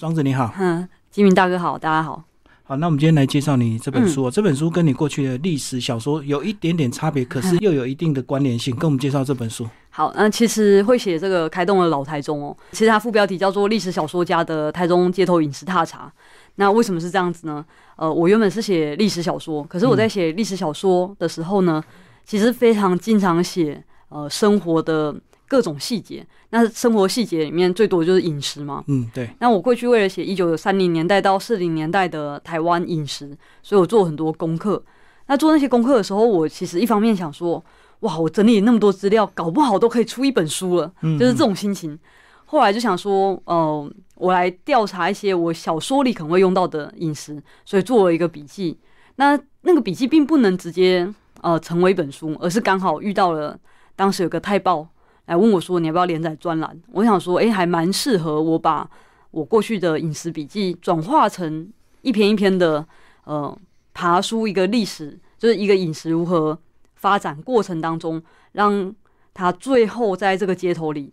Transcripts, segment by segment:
庄子你好，嗯，金明大哥好，大家好。好，那我们今天来介绍你这本书哦。这本书跟你过去的历史小说有一点点差别，可是又有一定的关联性。跟我们介绍这本书。好，那其实会写这个开动了老台中哦，其实它副标题叫做《历史小说家的台中街头饮食踏查》。那为什么是这样子呢？呃，我原本是写历史小说，可是我在写历史小说的时候呢，其实非常经常写呃生活的。各种细节，那生活细节里面最多就是饮食嘛。嗯，对。那我过去为了写一九三零年代到四零年代的台湾饮食，所以我做很多功课。那做那些功课的时候，我其实一方面想说，哇，我整理那么多资料，搞不好都可以出一本书了，就是这种心情。后来就想说，呃，我来调查一些我小说里可能会用到的饮食，所以做了一个笔记。那那个笔记并不能直接呃成为一本书，而是刚好遇到了当时有个太报。来问我说：“你要不要连载专栏？”我想说：“哎，还蛮适合我把我过去的饮食笔记转化成一篇一篇的，呃，爬书一个历史，就是一个饮食如何发展过程当中，让它最后在这个街头里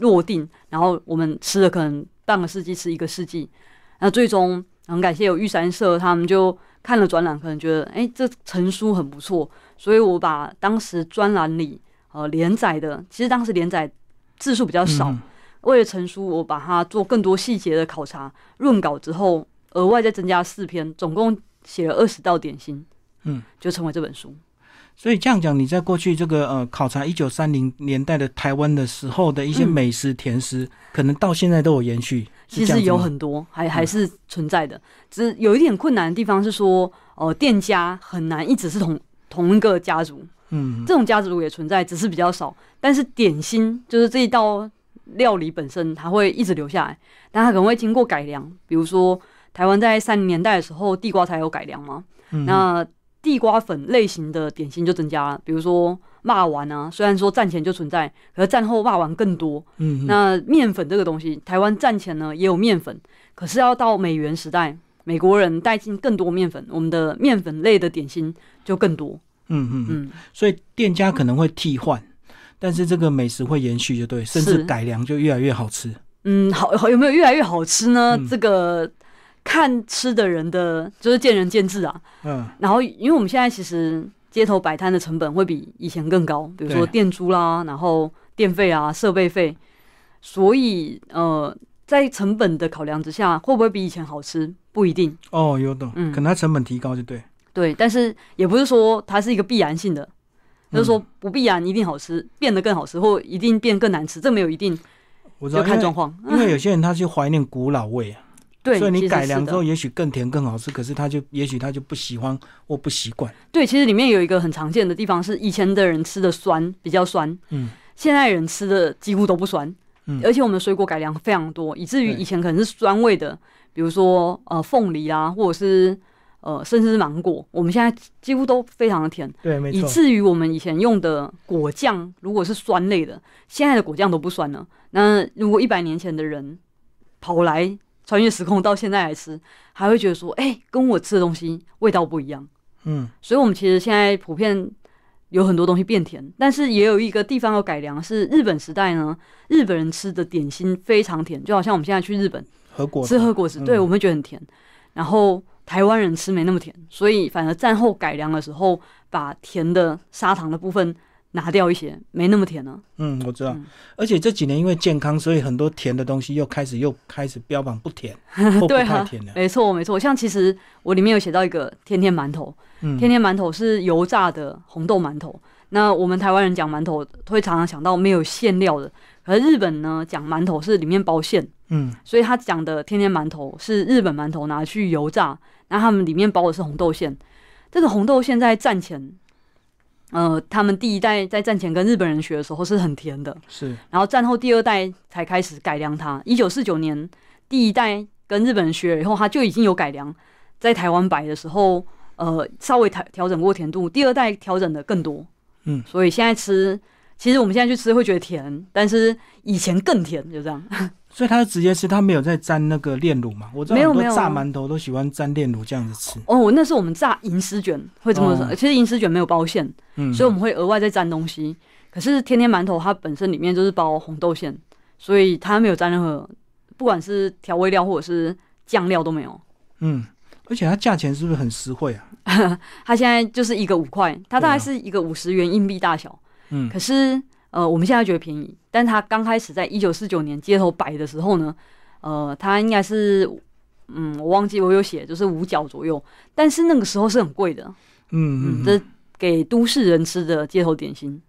落定，然后我们吃了可能半个世纪，吃一个世纪，那最终很感谢有玉山社，他们就看了专栏，可能觉得哎，这成书很不错，所以我把当时专栏里。”呃，连载的其实当时连载字数比较少，为了成书，我把它做更多细节的考察、润稿之后，额外再增加四篇，总共写了二十道点心，嗯，就成为这本书。所以这样讲，你在过去这个呃考察一九三零年代的台湾的时候的一些美食甜食，可能到现在都有延续。其实有很多还还是存在的，只是有一点困难的地方是说，呃，店家很难一直是同同一个家族。嗯，这种家族也存在，只是比较少。但是点心就是这一道料理本身，它会一直留下来，但它可能会经过改良。比如说，台湾在三零年代的时候，地瓜才有改良嘛，那地瓜粉类型的点心就增加了。比如说，骂丸啊，虽然说战前就存在，可是战后骂丸更多。嗯，那面粉这个东西，台湾战前呢也有面粉，可是要到美元时代，美国人带进更多面粉，我们的面粉类的点心就更多。嗯嗯嗯，所以店家可能会替换，但是这个美食会延续，就对，甚至改良就越来越好吃。嗯，好好，有没有越来越好吃呢？这个看吃的人的就是见仁见智啊。嗯，然后因为我们现在其实街头摆摊的成本会比以前更高，比如说店租啦，然后电费啊、设备费，所以呃，在成本的考量之下，会不会比以前好吃？不一定。哦，有懂，嗯，可能它成本提高就对。对，但是也不是说它是一个必然性的，就是说不必然一定好吃，变得更好吃，或一定变更难吃，这没有一定，就看状况。因为 有些人他去怀念古老味啊，对，所以你改良之后也许更甜更好吃，可是他就也许他就不喜欢或不习惯。对，其实里面有一个很常见的地方是，以前的人吃的酸比较酸，嗯，现在人吃的几乎都不酸，嗯，而且我们的水果改良非常多，以至于以前可能是酸味的，比如说呃凤梨啊，或者是。呃，甚至是芒果，我们现在几乎都非常的甜，对，没错。以至于我们以前用的果酱，如果是酸类的，现在的果酱都不酸了。那如果一百年前的人跑来穿越时空到现在来吃，还会觉得说，哎，跟我吃的东西味道不一样。嗯，所以我们其实现在普遍有很多东西变甜，但是也有一个地方要改良，是日本时代呢，日本人吃的点心非常甜，就好像我们现在去日本吃喝果子，对我们觉得很甜，然后。台湾人吃没那么甜，所以反而战后改良的时候，把甜的砂糖的部分拿掉一些，没那么甜了。嗯，我知道。而且这几年因为健康，所以很多甜的东西又开始又开始标榜不甜，对太甜了。没错，没错。像其实我里面有写到一个天天馒头，天天馒头是油炸的红豆馒头。那我们台湾人讲馒头，会常常想到没有馅料的。而日本呢，讲馒头是里面包馅，嗯，所以他讲的天天馒头是日本馒头拿去油炸，那他们里面包的是红豆馅。这个红豆馅在战前，呃，他们第一代在战前跟日本人学的时候是很甜的，是。然后战后第二代才开始改良它。一九四九年第一代跟日本人学了以后，他就已经有改良，在台湾摆的时候，呃，稍微调调整过甜度。第二代调整的更多，嗯，所以现在吃。其实我们现在去吃会觉得甜，但是以前更甜，就这样。所以他直接吃，他没有在沾那个炼乳嘛？我知道很多炸馒头都喜欢沾炼乳这样子吃。哦，那是我们炸银丝卷会这么说。其实银丝卷没有包馅，嗯，所以我们会额外再沾东西。可是天天馒头它本身里面就是包红豆馅，所以它没有沾任何不管是调味料或者是酱料都没有。嗯，而且它价钱是不是很实惠啊？它现在就是一个五块，它大概是一个五十元硬币大小。嗯可是呃，我们现在觉得便宜，但他刚开始在一九四九年街头摆的时候呢，呃，它应该是嗯，我忘记我有写，就是五角左右，但是那个时候是很贵的，嗯嗯，这给都市人吃的街头点心。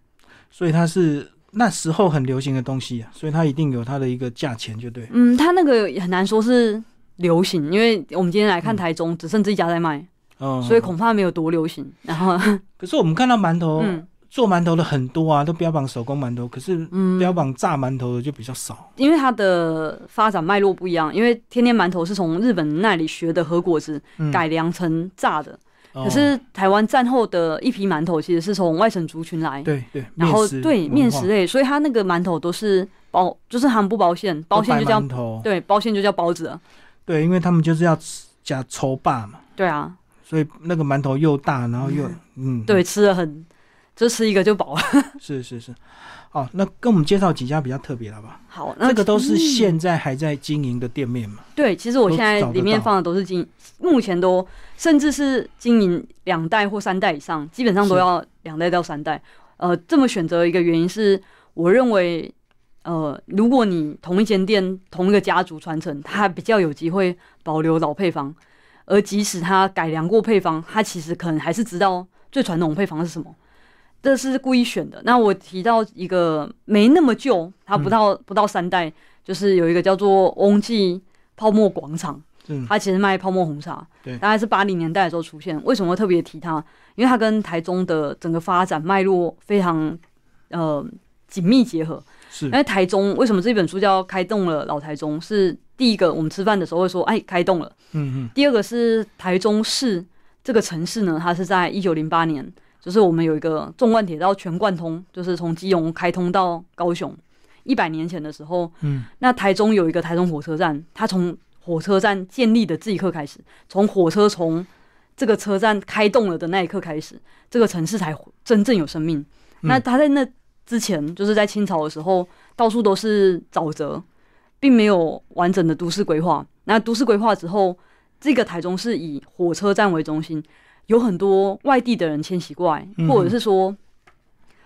所以它是那时候很流行的东西啊，所以它一定有它的一个价钱，就对。嗯，它那个也很难说是流行，因为我们今天来看嗯台中，只剩这一家在卖，嗯，所以恐怕没有多流行。然后，可是我们看到馒头、嗯做馒头的很多啊，都标榜手工馒头，可是嗯，标榜炸馒头的就比较少。因为它的发展脉络不一样，因为天天馒头是从日本那里学的和果子嗯，改良成炸的，哦。可是台湾战后的一批馒头其实是从外省族群来，对对，然后对面食类，所以它那个馒头都是包，就是含不包馅，包馅就叫馒头，对，包馅就叫包子了，对，因为他们就是要吃加稠霸嘛，对啊，所以那个馒头又大，然后又嗯，对，吃的很，就吃一个就饱了。是是是。好，那跟我们介绍几家比较特别的好不好？好，那这个都是嗯现在还在经营的店面嘛？对，其实我现在里面放的都是经，目前都甚至是经营两代或三代以上，基本上都要两代到三代。呃，这么选择一个原因是，我认为，呃，如果你同一间店同一个家族传承，它比较有机会保留老配方，而即使它改良过配方，它其实可能还是知道最传统的配方是什么。这是故意选的。那我提到一个没那么旧，它不到、不到三代，就是有一个叫做翁记泡沫广场，嗯，它其实卖泡沫红茶，对大概是八零年代的时候出现。为什么会特别提它？因为它跟台中的整个发展脉络非常呃紧密结合。是因为台中为什么这本书叫《开动了老台中》？是第一个，我们吃饭的时候会说，哎，开动了。嗯嗯第二个是台中市这个城市呢，它是在一九零八年，就是我们有一个纵贯铁道全贯通，就是从基隆开通到高雄。一百年前的时候，嗯那台中有一个台中火车站，它从火车站建立的这一刻开始，从火车从这个车站开动了的那一刻开始，这个城市才真正有生命。嗯那它在那之前，就是在清朝的时候，到处都是沼泽，并没有完整的都市规划。那都市规划之后，这个台中是以火车站为中心，有很多外地的人迁徙过来，嗯或者是说，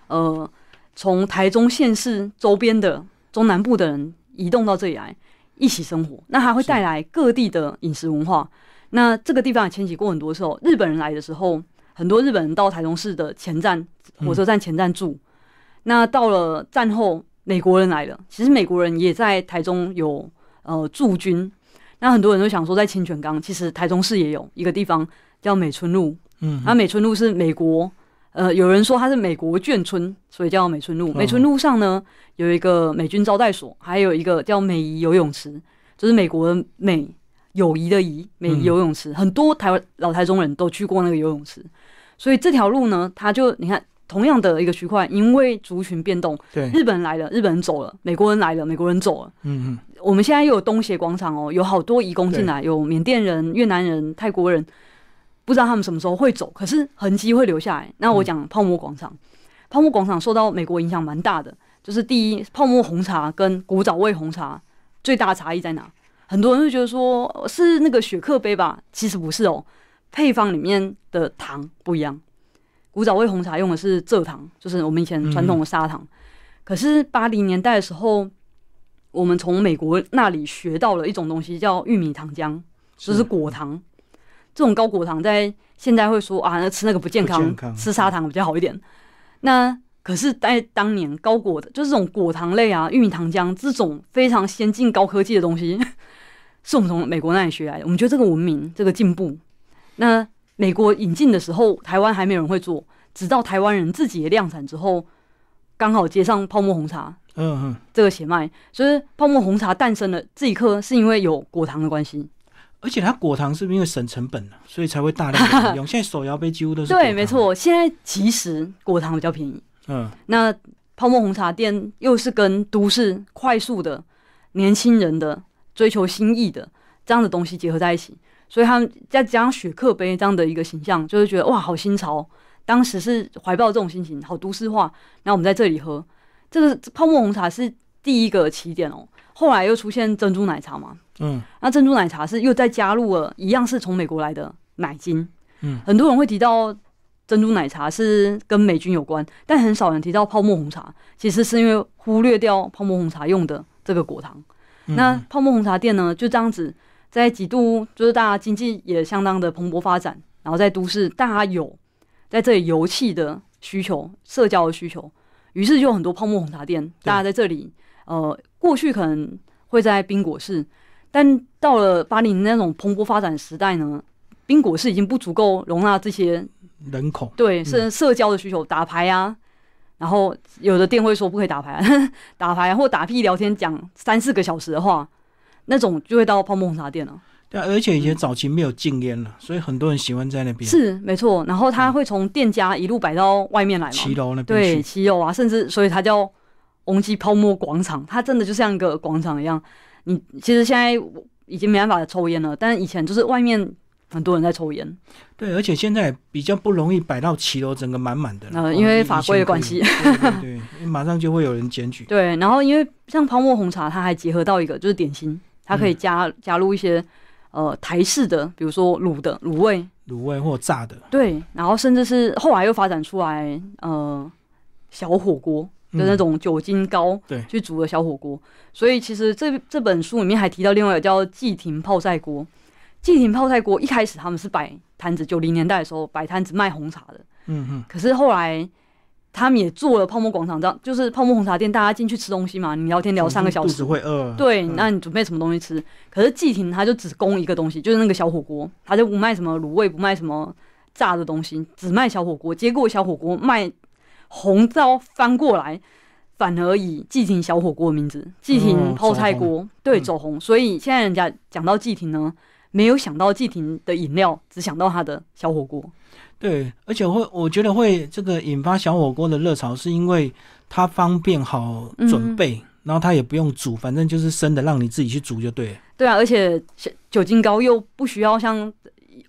呃，从台中县市周边的中南部的人移动到这里来一起生活，那它会带来各地的饮食文化。那这个地方也迁徙过很多时候，日本人来的时候，很多日本人到台中市的前站火车站前站住。那到了战后，美国人来了，其实美国人也在台中有呃驻军。那很多人都想说，在清泉岗，其实台中市也有一个地方叫美村路，嗯，那美村路是美国，呃，有人说它是美国眷村，所以叫美村路。嗯美村路上呢有一个美军招待所，还有一个叫美谊游泳池，就是美国的美友谊的谊美谊游泳池，很多台湾老台中人都去过那个游泳池，所以这条路呢，它就你看。同样的一个区块，因为族群变动，对，日本人来了，日本人走了；美国人来了，美国人走了。嗯嗯我们现在又有东协广场哦，有好多移工进来，有缅甸人、越南人、泰国人，不知道他们什么时候会走，可是痕迹会留下来。那我讲泡沫广场，泡沫广场受到美国影响蛮大的，就是第一，泡沫红茶跟古早味红茶最大的差异在哪？很多人会觉得说是那个雪克杯吧，其实不是哦，配方里面的糖不一样。古早味红茶用的是蔗糖，就是我们以前传统的砂糖。可是八零年代的时候，我们从美国那里学到了一种东西，叫玉米糖浆，就是果糖。这种高果糖在现在会说啊，那吃那个不健康，健康吃砂糖比较好一点。那可是，在当年高果的，就是这种果糖类啊，玉米糖浆这种非常先进高科技的东西，是我们从美国那里学来的。我们觉得这个文明，这个进步，那美国引进的时候，台湾还没有人会做，直到台湾人自己也量产之后，刚好接上泡沫红茶，嗯嗯，这个血脉，所以泡沫红茶诞生的这一刻，是因为有果糖的关系。而且它果糖是不是因为省成本了，所以才会大量的用？现在手摇杯几乎都是对，没。错，现在其实果糖比较便宜。嗯那泡沫红茶店又是跟都市快速的年轻人的追求新意的这样的东西结合在一起，所以他们再加上雪克杯这样的一个形象，就会觉得哇，好新潮。当时是怀抱这种心情，好都市化。然后我们在这里喝这个泡沫红茶是第一个起点哦。后来又出现珍珠奶茶嘛，嗯。那珍珠奶茶是又再加入了一样是从美国来的奶精，嗯，很多人会提到珍珠奶茶是跟美军有关，但很少人提到泡沫红茶，其实是因为忽略掉泡沫红茶用的这个果糖。嗯。那泡沫红茶店呢，就这样子，在几度就是大家经济也相当的蓬勃发展，然后在都市大家有在这里游憩的需求、社交的需求，于是就有很多泡沫红茶店，大家在这里呃，过去可能会在冰果市，但到了八零那种蓬勃发展时代呢，冰果市已经不足够容纳这些人口，对是社交的需求，打牌啊。然后有的店会说不可以打牌、啊，打牌、啊、或打屁聊天讲三四个小时的话，那种就会到泡沫红茶店了。对啊，而且以前早期没有禁烟了，所以很多人喜欢在那边是没错，然后他会从店家一路摆到外面来嘛，骑楼那边对，去。骑楼啊，甚至所以它叫翁记泡沫广场，它真的就像一个广场一样。你其实现在已经没办法抽烟了，但是以前就是外面很多人在抽烟，对，而且现在比较不容易摆到骑楼整个满满的了，呃哦因为法规的关系对马上就会有人检举。对，然后因为像泡沫红茶，它还结合到一个就是点心，它可以加、加入一些呃台式的，比如说卤的卤味，卤味或炸的，对，然后甚至是后来又发展出来呃小火锅。的那嗯种酒精膏对去煮的小火锅，所以其实这这本书里面还提到另外一个叫季亭泡菜锅。季亭泡菜锅一开始他们是摆摊子，九零年代的时候摆摊子卖红茶的，嗯嗯，可是后来他们也做了泡沫广场，这样就是泡沫红茶店，大家进去吃东西嘛，你聊天聊三个小时肚子，会饿。对，嗯那你准备什么东西吃？可是季亭他就只供一个东西，就是那个小火锅，他就不卖什么卤味，不卖什么炸的东西，只卖小火锅。结果小火锅卖红糟翻过来，反而以季亭小火锅的名字，季亭泡菜锅，对，嗯走红。所以现在人家讲到季亭呢，没有想到季亭的饮料，只想到他的小火锅。对，而且会，我觉得会这个引发小火锅的热潮，是因为它方便好准备，然后它也不用煮，反正就是生的，让你自己去煮就对了。对啊，而且酒精高又不需要像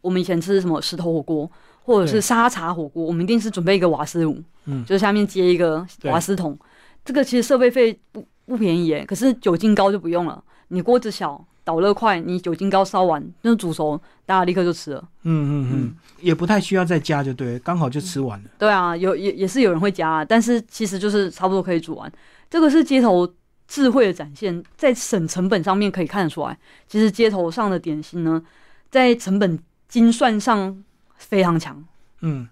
我们以前吃什么石头火锅或者是沙茶火锅，我们一定是准备一个瓦斯炉，嗯就是下面接一个瓦斯桶。这个其实设备费不不便宜耶，可是酒精高就不用了，你锅子小，导热快，你酒精膏烧完就煮熟，大家立刻就吃了。嗯嗯嗯，也不太需要再加就对了，刚好就吃完了。对啊，有也也是有人会加啊，但是其实就是差不多可以煮完。这个是街头智慧的展现，在省成本上面可以看得出来，其实街头上的点心呢，在成本精算上非常强。嗯，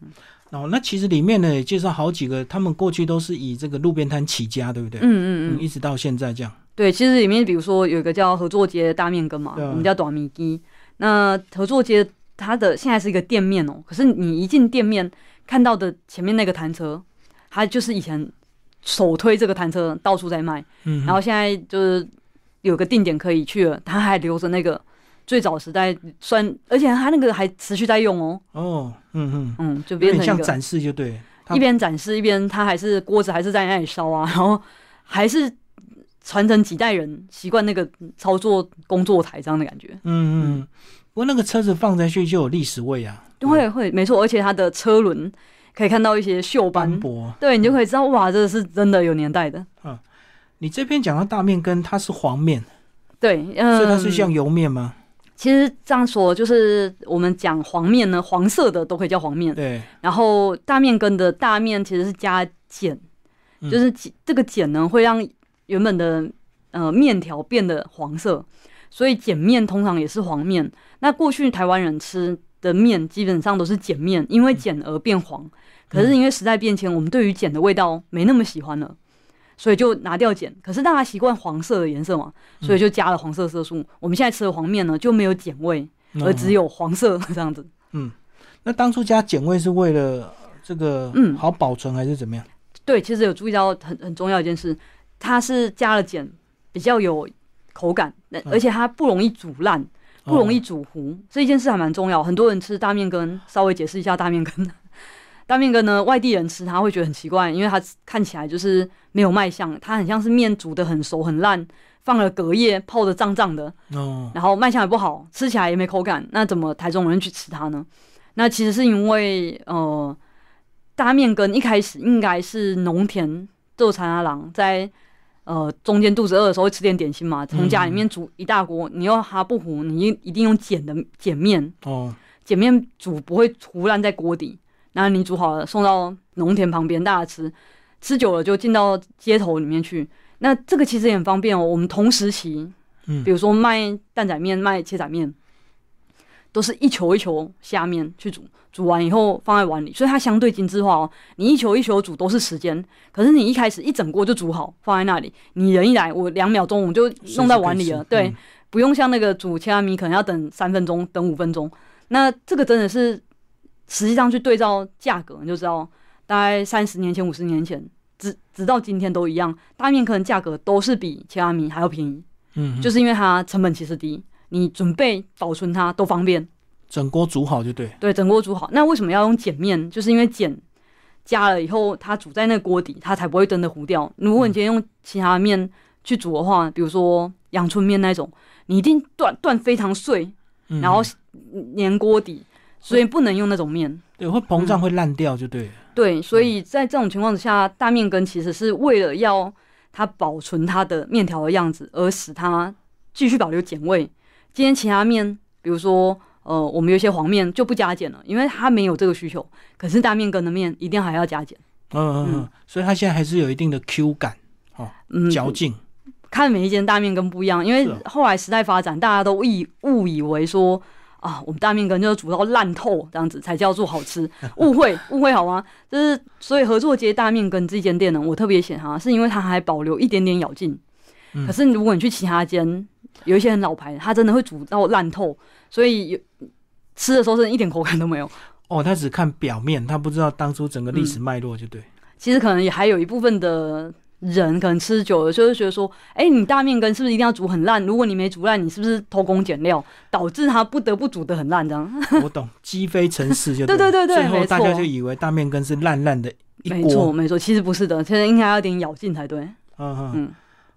然后那其实里面呢也介绍好几个，他们过去都是以这个路边摊起家，对不对？嗯嗯嗯，一直到现在这样。对，其实里面比如说有一个叫合作街大面羹嘛，啊我们叫短米鸡。那合作街它的现在是一个店面哦，可是你一进店面看到的前面那个摊车，它就是以前手推这个摊车到处在卖。嗯，然后现在就是有个定点可以去了，他还留着那个最早时代算，而且他那个还持续在用哦，哦，嗯嗯，嗯，就有变成像展示就对了。一边展示一边他还是锅子还是在那里烧啊，然后还是传承几代人习惯那个操作工作台这样的感觉，嗯嗯嗯。不过那个车子放在去就有历史味啊，会会没错，而且它的车轮可以看到一些锈斑，驳。对你就可以知道哇，这是真的有年代的，嗯你这边讲到大面羹，它是黄面，对，嗯，所以它是像油面吗？其实这样说，就是我们讲黄面呢，黄色的都可以叫黄面。对，然后大面羹的大面其实是加碱，嗯就是碱这个碱呢会让原本的呃面条变得黄色，所以碱面通常也是黄面。那过去台湾人吃的面基本上都是碱面，因为碱而变黄。可是因为时代变迁，我们对于碱的味道没那么喜欢了。所以就拿掉碱，可是大家习惯黄色的颜色嘛，所以就加了黄色色素。我们现在吃的黄面呢就没有碱味，而只有。黄色 这样子。嗯那当初加碱味是为了这个嗯好保存还是怎么样？对，其实有注意到很很重要一件事，它是加了碱，比较有口感，而且它不容易煮烂，不容易煮糊，这一件事还蛮重要。很多人吃大面羹，稍微解释一下大面羹。大面羹呢，外地人吃它会觉得很奇怪，因为它看起来就是没有卖相，它很像是面煮的很熟很烂，放了隔夜泡的胀胀的，哦，然后卖相也不好，吃起来也没口感，那怎么台中人去吃它呢？那其实是因为呃，大面羹一开始应该是农田做产阿郎在呃中间肚子饿的时候会吃点点心嘛，从家里面煮一大锅，你用哈不糊，你一定用碱的碱面哦，碱面煮不会糊烂在锅底，然后你煮好了送到农田旁边大家吃，吃久了就进到街头里面去。那这个其实也很方便哦。我们同时期，嗯比如说卖蛋仔面、卖切仔面，都是一球一球下面去煮，煮完以后放在碗里，所以它相对精致化哦。你一球一球煮都是时间，可是你一开始一整锅就煮好放在那里，你人一来，我两秒钟我就弄在碗里了，对，嗯不用像那个煮切拉米可能要等三分钟、等五分钟。那这个真的是实际上去对照价格，你就知道，大概三十年前、五十年前，直直到今天都一样，大面可能价格都是比切拉米还要便宜，嗯，就是是因为它成本其实低，你准备保存它都方便。整锅煮好就对，对，整锅煮好。那为什么要用碱面？就是因为碱加了以后，它煮在那锅底，它才不会真的糊掉。如果你今天用其他面去煮的话，比如说阳春面那种，你一定断断非常碎，嗯然后粘锅底，所以不能用那种面。对会膨胀会烂掉就对了，对，所以在这种情况之下，大面羹其实是为了要它保存它的面条的样子，而使它继续保留碱味。今天其他面，比如说呃，我们有些黄面就不加碱了，因为它没有这个需求。可是大面羹的面一定还要加碱，嗯嗯嗯，所以它现在还是有一定的 Q 感、嗯，嚼劲，看每一间大面羹不一样，因为后来时代发展，大家都以误以为说啊，我们大面羹就是煮到烂透这样子才叫做好吃，误会误会好吗？就是所以合作街大面羹这间店呢，我特别选它，是因为它还保留一点点咬劲。嗯可是如果你去其他间，有一些很老牌，它真的会煮到烂透，所以有吃的时候真的一点口感都没有。哦，他只看表面，他不知道当初整个历史脉络就对，其实可能也还有一部分的人可能吃久了，就是觉得说，哎、你大面羹是不是一定要煮很烂？如果你没煮烂，你是不是偷工减料，导致它不得不煮得很烂？这样，我懂，鸡飞城市就 对对对对最后大家就以为大面羹是烂烂的一没错锅，没错，其实不是的，其实应该要有点咬劲才对。嗯嗯嗯，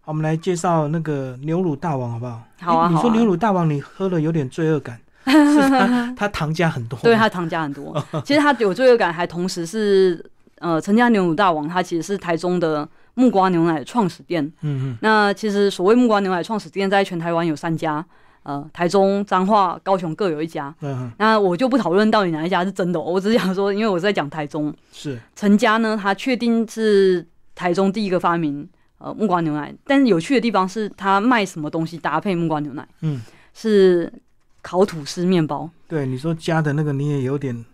好，我们来介绍那个牛乳大王好不好？好啊你你说牛乳大王，你喝了有点罪恶感，是它它糖加很多，对，他糖加很多，其实他有罪恶感，还同时是呃，陈家牛乳大王，他其实是台中的木瓜牛奶的创始店。嗯嗯。那其实所谓木瓜牛奶创始店，在全台湾有三家，呃，台中、彰化、高雄各有一家。嗯嗯，那我就不讨论到底哪一家是真的哦，我只是想说，因为我是在讲台中。是。陈家呢，他确定是台中第一个发明呃木瓜牛奶，但是有趣的地方是他卖什么东西搭配木瓜牛奶，嗯，是烤吐司面包。对你说加的那个你也有点，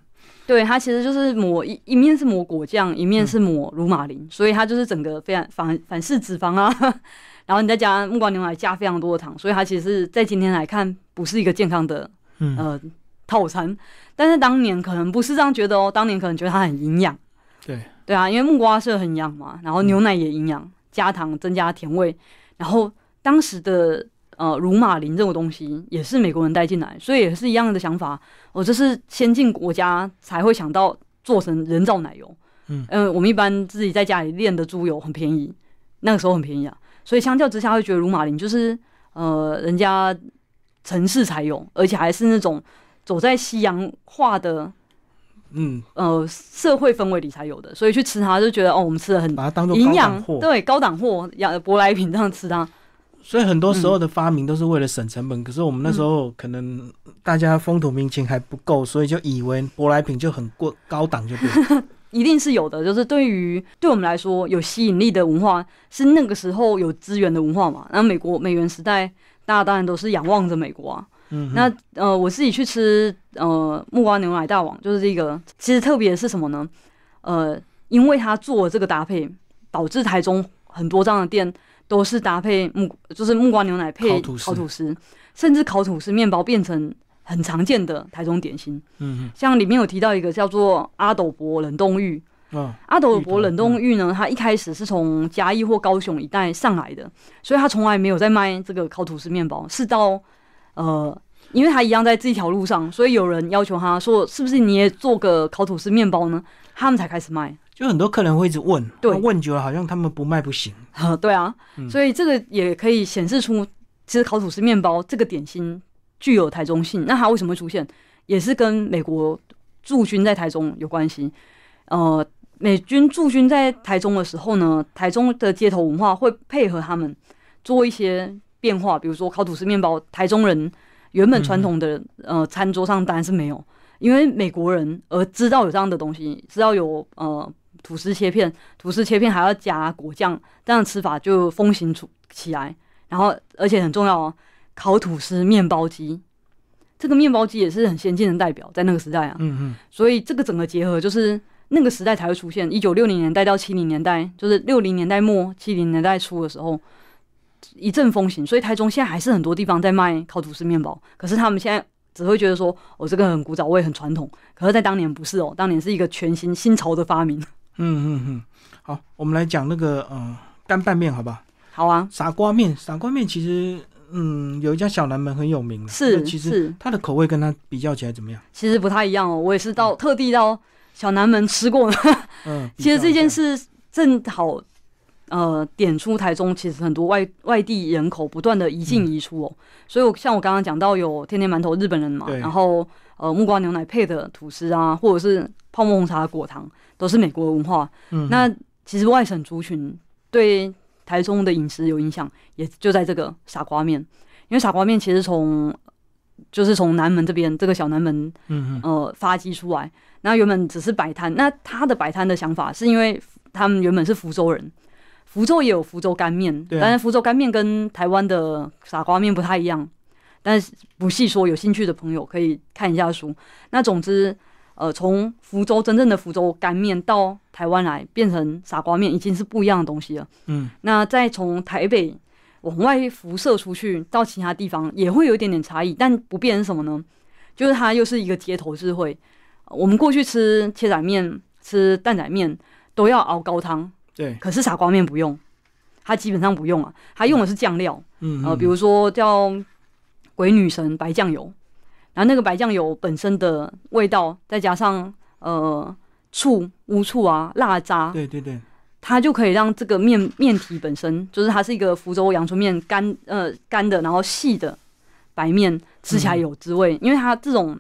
对，它其实就是抹一一面是抹果酱，一面是抹乳马林，所以它就是整个非常反反式脂肪啊。然后你再加木瓜牛奶，加非常多的糖，所以它其实是在今天来看不是一个健康的嗯呃套餐。但是当年可能不是这样觉得哦，当年可能觉得它很营养。对，对啊，因为木瓜是很营养嘛，然后牛奶也营养，加糖增加甜味，然后当时的呃乳马林这种东西也是美国人带进来，所以也是一样的想法。哦，这是先进国家才会想到做成人造奶油。嗯呃，我们一般自己在家里炼的猪油很便宜，那个时候很便宜啊，所以相较之下会觉得乳马林就是呃人家城市才有，而且还是那种走在西洋化的嗯，呃社会氛围里才有的，所以去吃它就觉得哦，我们吃的很把它当做营养，货，对高档货，养舶来品这样吃它。所以很多时候的发明都是为了省成本，可是我们那时候嗯可能大家风土民情还不够，所以就以为舶来品就很过高档就对了。一定是有的，就是对于对我们来说有吸引力的文化，是那个时候有资源的文化嘛。那美国美元时代，大家当然都是仰望着美国啊。嗯，那呃，我自己去吃呃木瓜牛奶大王，就是这个。其实特别是什么呢？呃，因为他做了这个搭配，导致台中很多这样的店都是搭配木，就是木瓜牛奶配烤吐司甚至烤吐司面包变成很常见的台中点心。嗯像里面有提到一个叫做阿斗伯冷冻芋，哼，嗯，阿斗伯冷冻芋呢，它一开始是从嘉义或高雄一带上来的，所以它从来没有在卖这个烤吐司面包，是到呃，因为它一样在这一条路上，所以有人要求他说，是不是你也做个烤吐司面包呢？他们才开始卖。就很多客人会一直问，对那问久了好像他们不卖不行。对啊，嗯所以这个也可以显示出，其实烤吐司面包这个点心具有台中性。那它为什么会出现，也是跟美国驻军在台中有关系。呃，美军驻军在台中的时候呢，台中的街头文化会配合他们做一些变化，比如说烤吐司面包，台中人原本传统的呃餐桌上当然是没有，因为美国人而知道有这样的东西，知道有呃吐司切片，吐司切片还要加果酱，这样吃法就风行出起来。然后而且很重要哦，烤吐司面包机，这个面包机也是很先进的代表，在那个时代啊，嗯嗯，所以这个整个结合就是那个时代才会出现。一九六零年代到七零年代，就是六零年代末七零年代初的时候，一阵风行。所以台中现在还是很多地方在卖烤吐司面包，可是他们现在只会觉得说，哦，这个很古早味、很传统。可是，在当年不是哦，当年是一个全新新潮的发明。嗯嗯嗯，好，我们来讲那个呃干拌面，好不好？好啊，傻瓜面，傻瓜面其实，嗯，有一家小南门很有名的，是其实是，它的口味跟它比较起来怎么样？其实不太一样哦。我也是到特地到小南门吃过的。嗯，其实这件事，正好，呃，点出台中其实很多外外地人口不断的移进移出哦。所以我像我刚刚讲到有天天馒头日本人嘛，然后呃木瓜牛奶配的吐司啊，或者是泡沫红茶的果糖，都是美国文化。嗯，那其实外省族群对台中的饮食有影响，也就在这个傻瓜面，因为傻瓜面其实从就是从南门这边这个小南门呃发迹出来。那原本只是摆摊，那他的摆摊的想法是因为他们原本是福州人，福州也有福州干面，但是福州干面跟台湾的傻瓜面不太一样。但是不细说，有兴趣的朋友可以看一下书。那总之，呃，从福州真正的福州干面到台湾来变成傻瓜面，已经是不一样的东西了。嗯那再从台北往外辐射出去到其他地方，也会有一点点差异，但不变是什么呢？就是它又是一个街头智慧。我们过去吃切仔面、吃蛋仔面都要熬高汤，对，可是傻瓜面不用，它基本上不用啊，它用的是酱料，嗯呃，比如说叫鬼女神白酱油，然后那个白酱油本身的味道，再加上呃醋、乌醋啊、辣渣，对对对，它就可以让这个面面体本身，就是它是一个福州阳春面干呃干的，然后细的白面，吃起来有滋味，因为它这种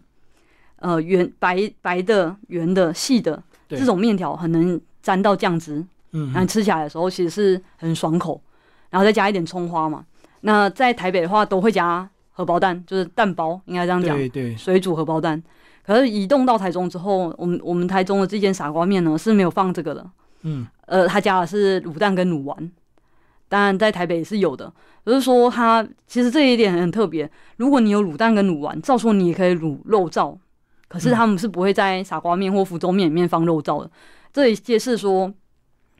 呃圆白白的圆的细的对。这种面条很能沾到酱汁，嗯。然后吃起来的时候其实是很爽口，然后再加一点葱花嘛。那在台北的话都会加荷包蛋，就是蛋包，应该这样讲，对对，水煮荷包蛋。可是移动到台中之后，我们我们台中的这间傻瓜面呢是没有放这个的，嗯呃，他加的是卤蛋跟卤丸，当然在台北也是有的。就是说，它其实这一点很特别。如果你有卤蛋跟卤丸，照说你也可以卤肉燥，可是他们是不会在傻瓜面或福州面里面放肉燥的。这也揭示说，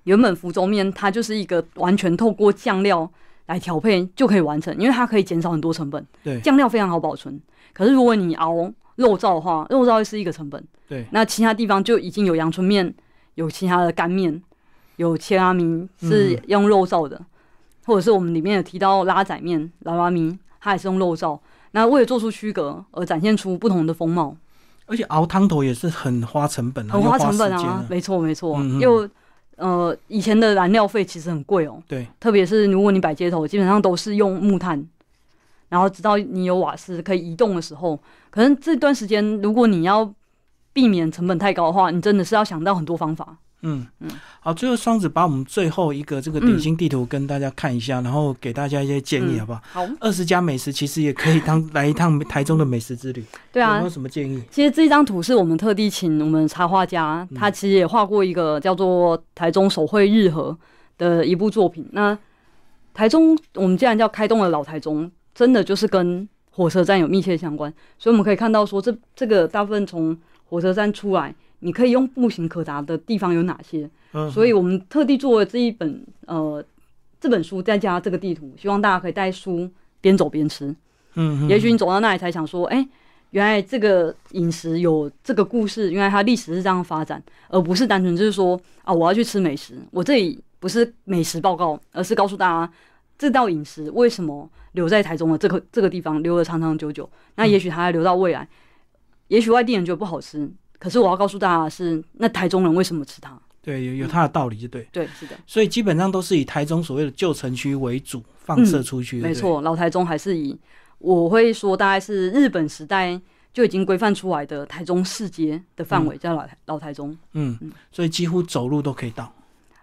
原本福州面它就是一个完全透过酱料来调配就可以完成，因为它可以减少很多成本，对酱料非常好保存。可是如果你熬肉燥的话，肉燥会是一个成本。对，那其他地方就已经有阳春面，有其他的干面，有切拉米是用肉燥的，或者是我们里面有提到拉仔面、拉拉米，它也是用肉燥。那为了做出区隔而展现出不同的风貌，而且熬汤头也是很花成本啊，很花花成本啊，啊没错没错。又呃，以前的燃料费其实很贵哦，对，特别是如果你摆街头，基本上都是用木炭，然后直到你有瓦斯可以移动的时候，可能这段时间如果你要避免成本太高的话，你真的是要想到很多方法。嗯。嗯。好，最后双子把我们最后一个这个点心地图跟大家看一下，然后给大家一些建议，嗯。好不好？好，二十家美食其实也可以当来一趟台中的美食之旅，对啊。有没有，什么建议？其实这张图是我们特地请我们插画家，他其实也画过一个叫做《台中手绘日和》的一部作品。那台中，我们既然叫开动了老台中，真的就是跟火车站有密切相关，所以我们可以看到说这这个大部分从火车站出来，你可以用步行可达的地方有哪些？嗯，所以我们特地做了这一本呃这本书，再加这个地图，希望大家可以带书边走边吃。嗯，嗯也许你走到那里才想说，哎、原来这个饮食有这个故事，原来它历史是这样发展，而不是单纯就是说啊，我要去吃美食。我这里不是美食报告，而是告诉大家这道饮食为什么留在台中的这个这个地方留了长长久久。那也许它还留到未来，也许外地人觉得不好吃，可是我要告诉大家的是，那台中人为什么吃它？对有有它的道理，就对。对，是的，所以基本上都是以台中所谓的旧城区为主放射出去，没错，老台中还是以我会说大概是日本时代就已经规范出来的台中市街的范围叫老台老台中。嗯，所以几乎走路都可以到。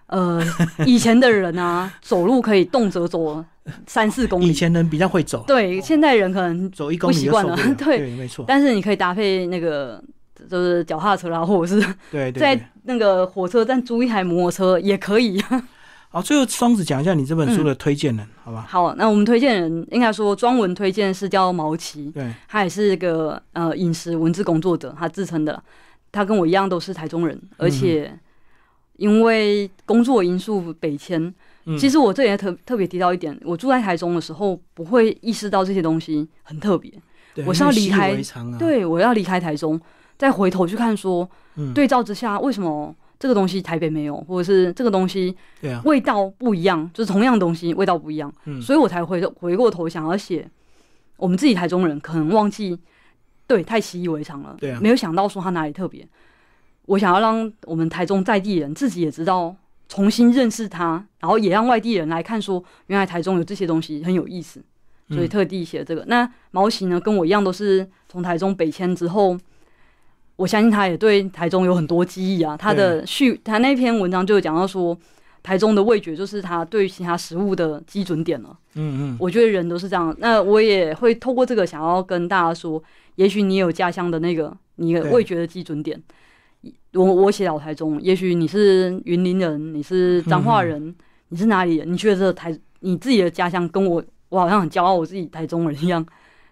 呃，以前的人啊，走路可以动辄走三四公里。以前人比较会走，对，现在人可能走一公里不习惯了。对，没错，但是你可以搭配那个就是脚踏车啦，或者是对在。那个火车站租一台摩托车也可以。好，最后双子讲一下你这本书的推荐人，好吧？好，那我们推荐人应该说庄文推荐是叫毛奇，对，他也是一个呃饮食文字工作者，他自称的。他跟我一样都是台中人，而且因为工作因素北迁。嗯其实我这里也特特别提到一点，我住在台中的时候不会意识到这些东西很特别。我是要离开对，我要离开台中，再回头去看说，嗯。对照之下，为什么这个东西台北没有，或者是这个东西味道不一样，就是同样东西味道不一样，嗯。所以我才回回过头想要写我们自己台中人可能忘记，对，太习以为常了，对啊。没有想到说它哪里特别。我想要让我们台中在地人自己也知道，重新认识它，然后也让外地人来看说，原来台中有这些东西很有意思，所以嗯。特地写这个。那毛奇呢，跟我一样都是从台中北迁之后，我相信他也对台中有很多记忆啊。他的序，他那篇文章就有讲到说，台中的味觉就是他对其他食物的基准点了。嗯嗯，我觉得人都是这样。那我也会透过这个想要跟大家说，也许你有家乡的那个你的味觉的基准点。我我写老台中，也许你是云林人，你是彰化人，你是哪里人？你觉得这台你自己的家乡跟我我好像很骄傲，我自己台中人一样，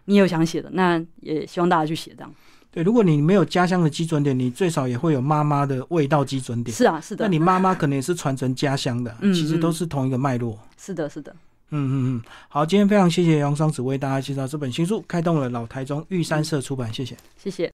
你有想写的，那也希望大家去写这样。对，如果你没有家乡的基准点，你最少也会有妈妈的味道基准点。是啊，是的，那你妈妈可能也是传承家乡的，嗯其实都是同一个脉络。是的，是的。嗯嗯嗯，好，今天非常谢谢杨双子为大家介绍这本新书，开动了老台中玉山社出版，谢谢。谢谢。